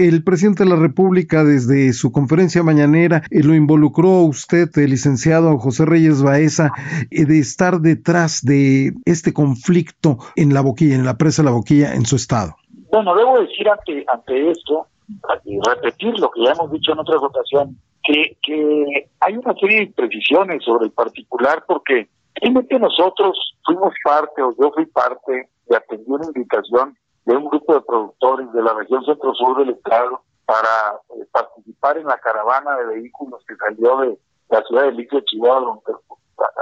El presidente de la República, desde su conferencia mañanera, eh, lo involucró usted, el licenciado José Reyes Baeza, eh, de estar detrás de este conflicto en la boquilla, en la presa La Boquilla, en su estado. Bueno, debo decir ante, ante esto, y repetir lo que ya hemos dicho en otras ocasiones, que, hay una serie de imprecisiones sobre el particular porque realmente nosotros fuimos parte, o yo fui parte, de atendí una invitación de un grupo de productores de la región centro-sur del estado para eh, participar en la caravana de vehículos que salió de la ciudad de Licio Chihuahua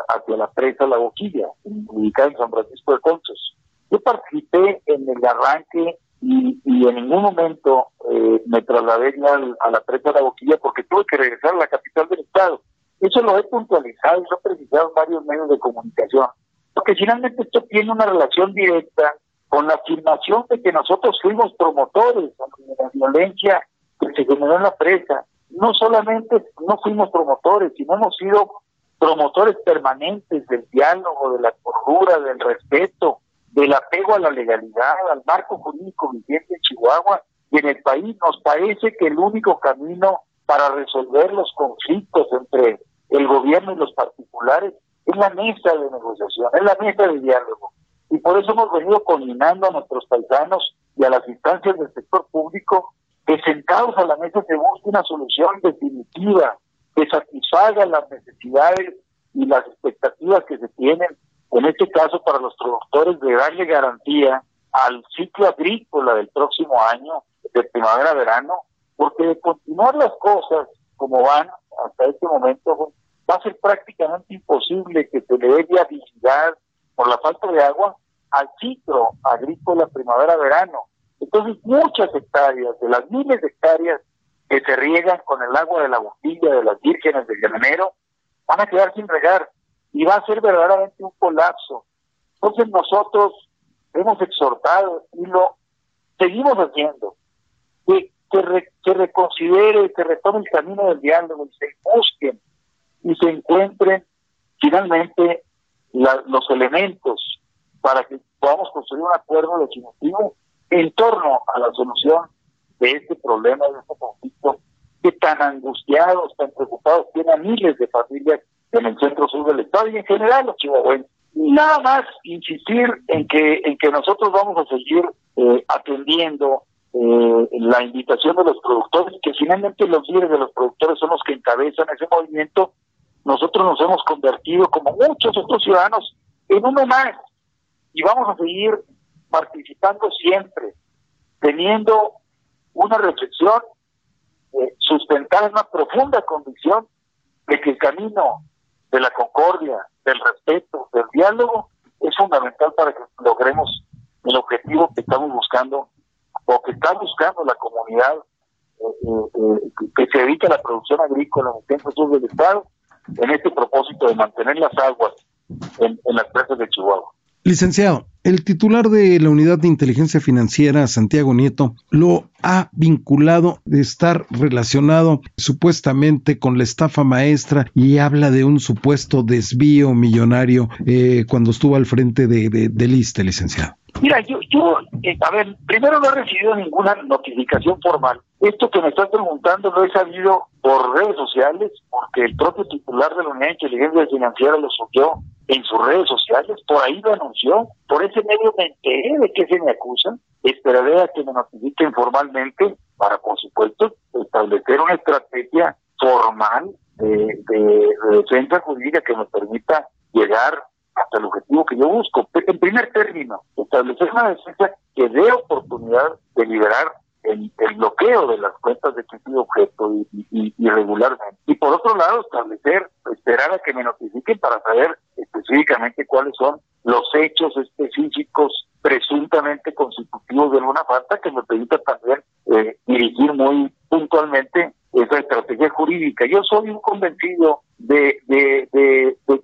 hacia la presa La Boquilla, ubicada en San Francisco de Conchos. Yo participé en el arranque y, y en ningún momento eh, me trasladé a la presa La Boquilla porque tuve que regresar a la capital del estado. Eso lo he puntualizado y lo he precisado en varios medios de comunicación, porque finalmente esto tiene una relación directa con la afirmación de que nosotros fuimos promotores de la violencia que se generó en la presa. No solamente no fuimos promotores, sino hemos sido promotores permanentes del diálogo, de la cordura, del respeto, del apego a la legalidad, al marco jurídico vigente en Chihuahua y en el país. Nos parece que el único camino para resolver los conflictos entre el gobierno y los particulares es la mesa de negociación, es la mesa de diálogo. Y por eso hemos venido coordinando a nuestros paisanos y a las instancias del sector público que sentados a la mesa se busque una solución definitiva que satisfaga las necesidades y las expectativas que se tienen, en este caso para los productores, de darle garantía al ciclo agrícola del próximo año, de primavera-verano, porque de continuar las cosas como van hasta este momento, va a ser prácticamente imposible que se le dé viabilidad por la falta de agua al ciclo agrícola primavera-verano. Entonces, muchas hectáreas, de las miles de hectáreas que se riegan con el agua de la botella de las vírgenes del granero, van a quedar sin regar y va a ser verdaderamente un colapso. Entonces, nosotros hemos exhortado y lo seguimos haciendo, que, que, que reconsidere, que retome el camino del diálogo y se busquen y se encuentren finalmente los elementos para que podamos construir un acuerdo definitivo en torno a la solución de este problema, de este conflicto, que tan angustiados, tan preocupados tiene a miles de familias en el centro sur del estado y en general los chihuahuenses. Nada más insistir en que en que nosotros vamos a seguir eh, atendiendo eh, la invitación de los productores, que finalmente los líderes de los productores son los que encabezan ese movimiento nosotros nos hemos convertido, como muchos otros ciudadanos, en uno más. Y vamos a seguir participando siempre, teniendo una reflexión eh, sustentada en una profunda convicción de que el camino de la concordia, del respeto, del diálogo, es fundamental para que logremos el objetivo que estamos buscando o que está buscando la comunidad eh, eh, que se dedica a la producción agrícola en el centro sur del Estado en este propósito de mantener las aguas en, las presas de Chihuahua. Licenciado, el titular de la Unidad de Inteligencia Financiera, Santiago Nieto, lo ha vinculado de estar relacionado supuestamente con la estafa maestra y habla de un supuesto desvío millonario eh, cuando estuvo al frente de, de, del ISTE, licenciado. Mira, yo, yo eh, a ver, primero no he recibido ninguna notificación formal. Esto que me estás preguntando lo he sabido por redes sociales, porque el propio titular de la Unidad de Inteligencia Financiera lo subió en sus redes sociales, por ahí lo anunció, por ese medio me enteré de que se me acusan, esperaré a que me notifiquen formalmente para, por supuesto, establecer una estrategia formal de, de, de defensa jurídica que nos permita llegar hasta el objetivo que yo busco. En primer término, establecer una defensa que dé oportunidad de liberar el, bloqueo de las cuentas de que objeto y, y, regularmente. Y por otro lado, establecer, esperar a que me notifiquen para saber específicamente cuáles son los hechos específicos presuntamente constitutivos de alguna falta que me permita también eh, dirigir muy puntualmente esa estrategia jurídica. Yo soy un convencido de, de,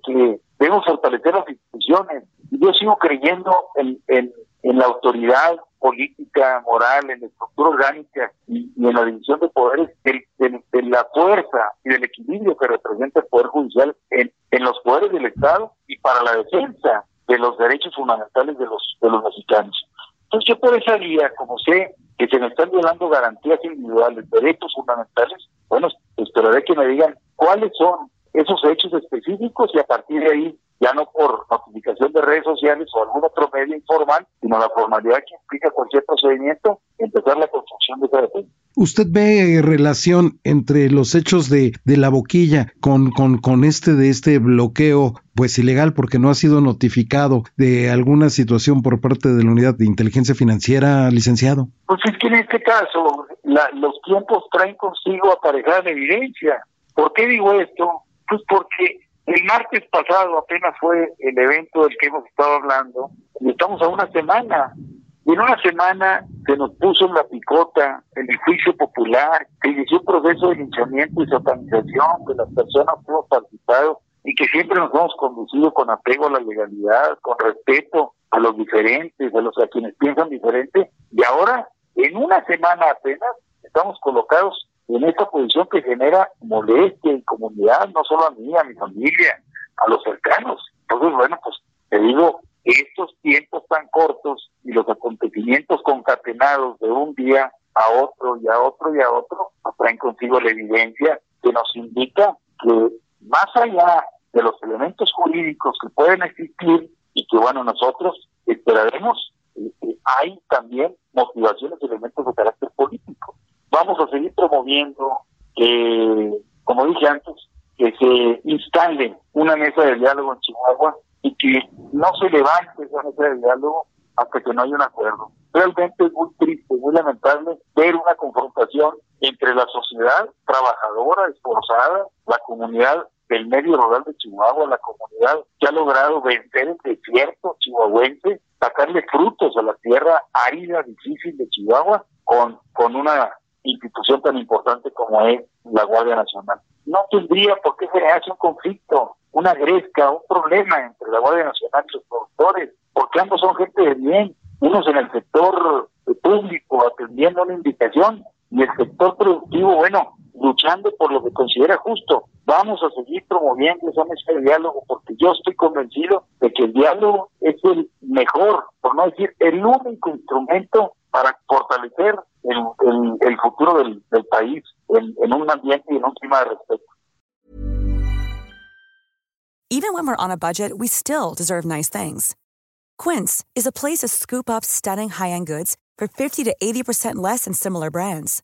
que debemos fortalecer las instituciones. Yo sigo creyendo en, en, en la autoridad política, moral, en la estructura orgánica y, en la división de poderes, de, la fuerza y del equilibrio que representa el Poder Judicial en, en los poderes del Estado y para la defensa de los derechos fundamentales de los, de los mexicanos. Entonces yo por esa vía, como sé que se me están violando garantías individuales, derechos fundamentales, bueno, esperaré que me digan cuáles son esos hechos específicos y a partir de ahí ya no por notificación de redes sociales o algún otro medio informal, sino la formalidad que implica cualquier procedimiento, empezar la construcción de esa defensa. ¿Usted ve relación entre los hechos de, de la boquilla con, con, con este de este bloqueo pues ilegal porque no ha sido notificado de alguna situación por parte de la unidad de inteligencia financiera, licenciado? Pues es que en este caso los tiempos traen consigo aparejada evidencia. ¿Por qué digo esto? Pues porque el martes pasado apenas fue el evento del que hemos estado hablando y estamos a una semana. Y en una semana se nos puso en la picota el juicio popular, se inició un proceso de linchamiento y satanización de las personas que hemos participado y que siempre nos hemos conducido con apego a la legalidad, con respeto a los diferentes, a los a quienes piensan diferente. Y ahora, en una semana apenas, estamos colocados en esta posición que genera molestia y comunidad, no solo a mí, a mi familia, a los cercanos. Entonces, bueno, pues te digo, estos tiempos tan cortos y los acontecimientos concatenados de un día a otro y a otro y a otro, traen consigo la evidencia que nos indica que más allá de los elementos jurídicos que pueden existir y que, bueno, nosotros esperaremos, eh, eh, hay también motivaciones y elementos de carácter político vamos a seguir promoviendo que, como dije antes, que se instale una mesa de diálogo en Chihuahua y que no se levante esa mesa de diálogo hasta que no haya un acuerdo. Realmente es muy triste, muy lamentable ver una confrontación entre la sociedad trabajadora, esforzada, la comunidad del medio rural de Chihuahua, la comunidad que ha logrado vencer el desierto chihuahuense, sacarle frutos a la tierra árida, difícil de Chihuahua, con, con una institución tan importante como es la Guardia Nacional. No tendría por qué generarse un conflicto, una gresca, un problema entre la Guardia Nacional y los productores, porque ambos son gente de bien, unos en el sector público atendiendo una invitación y el sector productivo, bueno, luchando por lo que considera justo. Vamos a seguir promoviendo esa mesa de diálogo porque yo estoy convencido de que el diálogo es el mejor, por no decir el único instrumento para fortalecer el, el, futuro del, país en, en un ambiente y en un clima de respeto. Even when we're on a budget, we still deserve nice things. Quince is a place to scoop up stunning high-end goods for 50 to 80% less than similar brands.